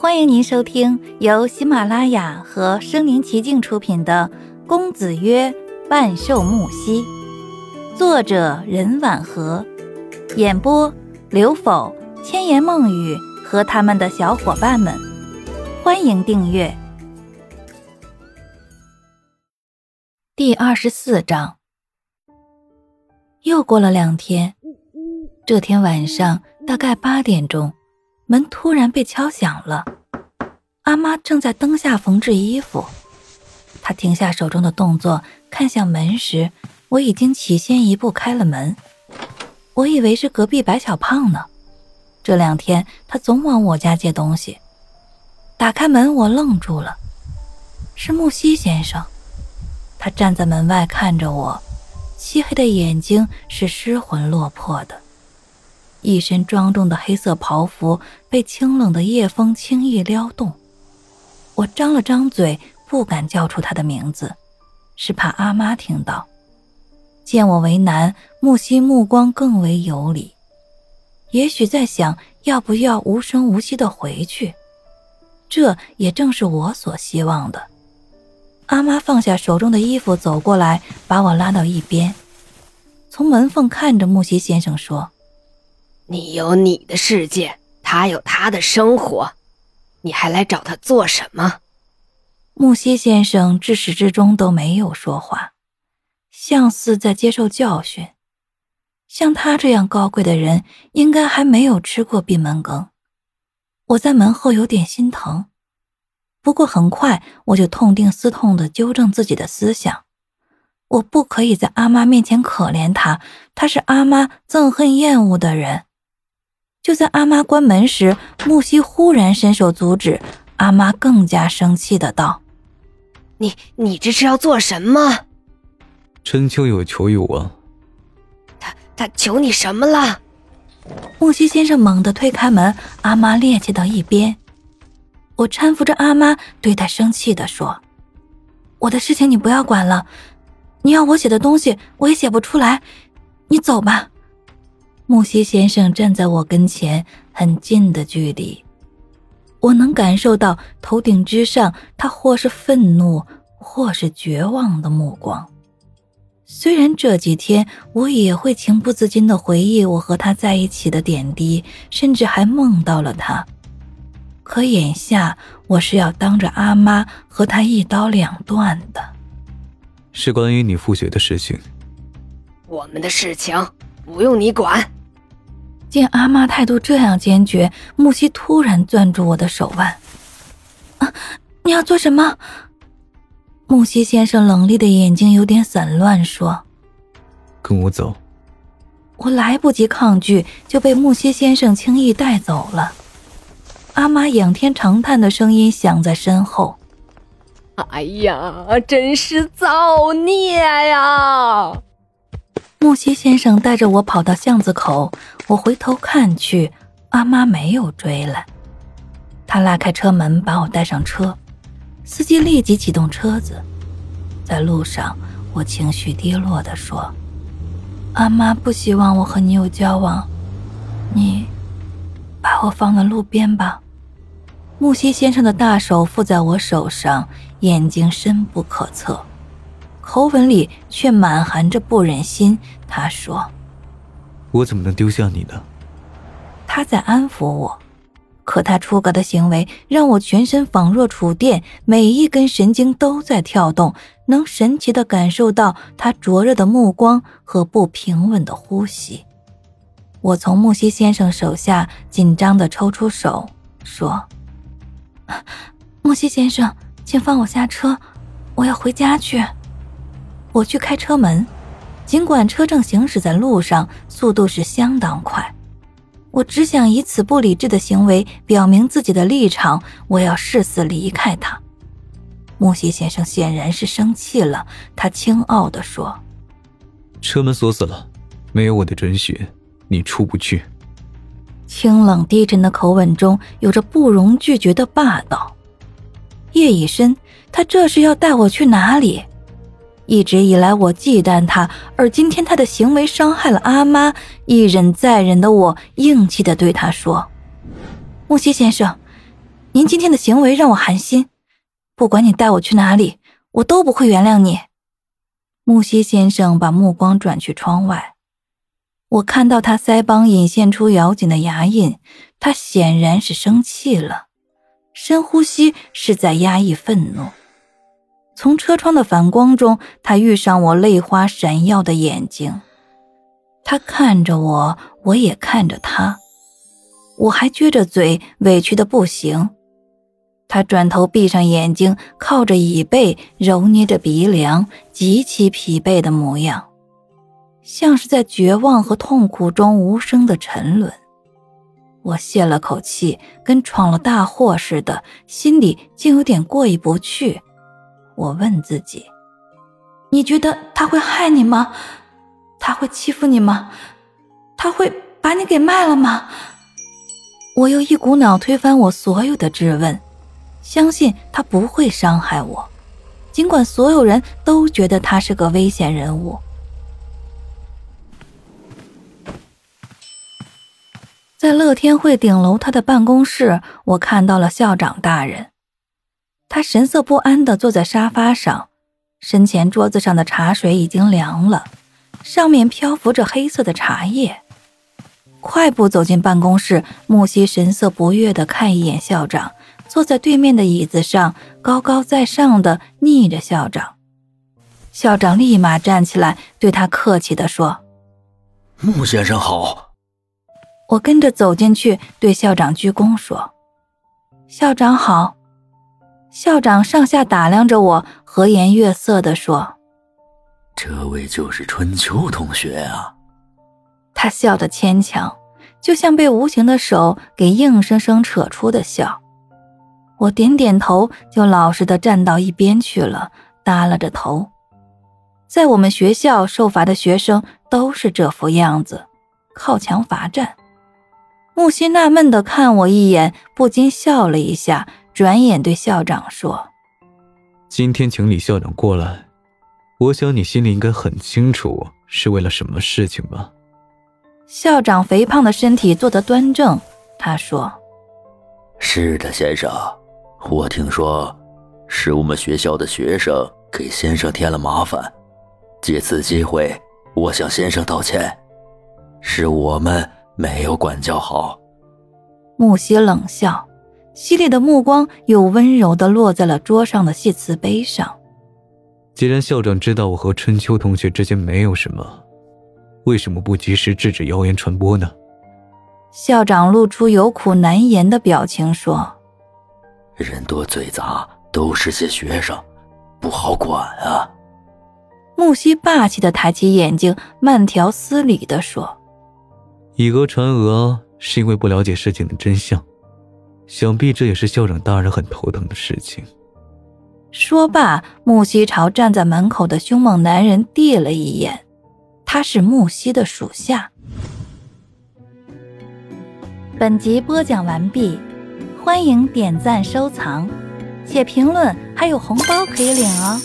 欢迎您收听由喜马拉雅和声临其境出品的《公子曰万寿木兮》，作者任婉和，演播刘否、千言梦语和他们的小伙伴们。欢迎订阅。第二十四章。又过了两天，这天晚上大概八点钟。门突然被敲响了，阿妈正在灯下缝制衣服。她停下手中的动作，看向门时，我已经起先一步开了门。我以为是隔壁白小胖呢，这两天他总往我家借东西。打开门，我愣住了，是木西先生。他站在门外看着我，漆黑的眼睛是失魂落魄的。一身庄重的黑色袍服被清冷的夜风轻易撩动，我张了张嘴，不敢叫出他的名字，是怕阿妈听到。见我为难，木西目光更为有礼，也许在想要不要无声无息的回去，这也正是我所希望的。阿妈放下手中的衣服，走过来，把我拉到一边，从门缝看着木西先生说。你有你的世界，他有他的生活，你还来找他做什么？木西先生至始至终都没有说话，像似在接受教训。像他这样高贵的人，应该还没有吃过闭门羹。我在门后有点心疼，不过很快我就痛定思痛地纠正自己的思想：我不可以在阿妈面前可怜他，他是阿妈憎恨厌恶的人。就在阿妈关门时，木西忽然伸手阻止。阿妈更加生气的道：“你你这是要做什么？”春秋有求于我。他他求你什么了？木西先生猛地推开门，阿妈趔趄到一边。我搀扶着阿妈，对她生气的说：“我的事情你不要管了，你要我写的东西我也写不出来，你走吧。”木西先生站在我跟前很近的距离，我能感受到头顶之上他或是愤怒，或是绝望的目光。虽然这几天我也会情不自禁的回忆我和他在一起的点滴，甚至还梦到了他，可眼下我是要当着阿妈和他一刀两断的。是关于你复学的事情，我们的事情不用你管。见阿妈态度这样坚决，木西突然攥住我的手腕。啊，你要做什么？木西先生冷厉的眼睛有点散乱，说：“跟我走。”我来不及抗拒，就被木西先生轻易带走了。阿妈仰天长叹的声音响在身后：“哎呀，真是造孽呀！”木西先生带着我跑到巷子口，我回头看去，阿妈没有追来。他拉开车门，把我带上车，司机立即启动车子。在路上，我情绪低落地说：“阿妈不希望我和你有交往，你把我放在路边吧。”木西先生的大手附在我手上，眼睛深不可测。口吻里却满含着不忍心。他说：“我怎么能丢下你呢？”他在安抚我，可他出格的行为让我全身仿若触电，每一根神经都在跳动，能神奇的感受到他灼热的目光和不平稳的呼吸。我从木西先生手下紧张的抽出手，说：“木西先生，请放我下车，我要回家去。”我去开车门，尽管车正行驶在路上，速度是相当快。我只想以此不理智的行为表明自己的立场，我要誓死离开他。木西先生显然是生气了，他轻傲地说：“车门锁死了，没有我的准许，你出不去。”清冷低沉的口吻中有着不容拒绝的霸道。夜已深，他这是要带我去哪里？一直以来，我忌惮他，而今天他的行为伤害了阿妈。一忍再忍的我，硬气的对他说：“木西先生，您今天的行为让我寒心，不管你带我去哪里，我都不会原谅你。木西先生把目光转去窗外，我看到他腮帮隐现出咬紧的牙印，他显然是生气了。深呼吸是在压抑愤怒。从车窗的反光中，他遇上我泪花闪耀的眼睛。他看着我，我也看着他。我还撅着嘴，委屈的不行。他转头闭上眼睛，靠着椅背，揉捏着鼻梁，极其疲惫的模样，像是在绝望和痛苦中无声的沉沦。我泄了口气，跟闯了大祸似的，心里竟有点过意不去。我问自己：“你觉得他会害你吗？他会欺负你吗？他会把你给卖了吗？”我又一股脑推翻我所有的质问。相信他不会伤害我，尽管所有人都觉得他是个危险人物。在乐天会顶楼他的办公室，我看到了校长大人，他神色不安地坐在沙发上，身前桌子上的茶水已经凉了，上面漂浮着黑色的茶叶。快步走进办公室，木西神色不悦地看一眼校长。坐在对面的椅子上，高高在上的睨着校长。校长立马站起来，对他客气地说：“穆先生好。”我跟着走进去，对校长鞠躬说：“校长好。”校长上下打量着我，和颜悦色地说：“这位就是春秋同学啊。”他笑得牵强，就像被无形的手给硬生生扯出的笑。我点点头，就老实的站到一边去了，耷拉着头。在我们学校受罚的学生都是这副样子，靠墙罚站。木心纳闷的看我一眼，不禁笑了一下，转眼对校长说：“今天请李校长过来，我想你心里应该很清楚是为了什么事情吧？”校长肥胖的身体坐得端正，他说：“是的，先生。”我听说，是我们学校的学生给先生添了麻烦，借此机会，我向先生道歉，是我们没有管教好。木西冷笑，犀利的目光又温柔的落在了桌上的谢瓷杯上。既然校长知道我和春秋同学之间没有什么，为什么不及时制止谣言传播呢？校长露出有苦难言的表情说。人多嘴杂，都是些学生，不好管啊。木西霸气的抬起眼睛，慢条斯理的说：“以讹传讹是因为不了解事情的真相，想必这也是校长大人很头疼的事情。”说罢，木西朝站在门口的凶猛男人递了一眼，他是木西的属下。本集播讲完毕。欢迎点赞、收藏，且评论，还有红包可以领哦！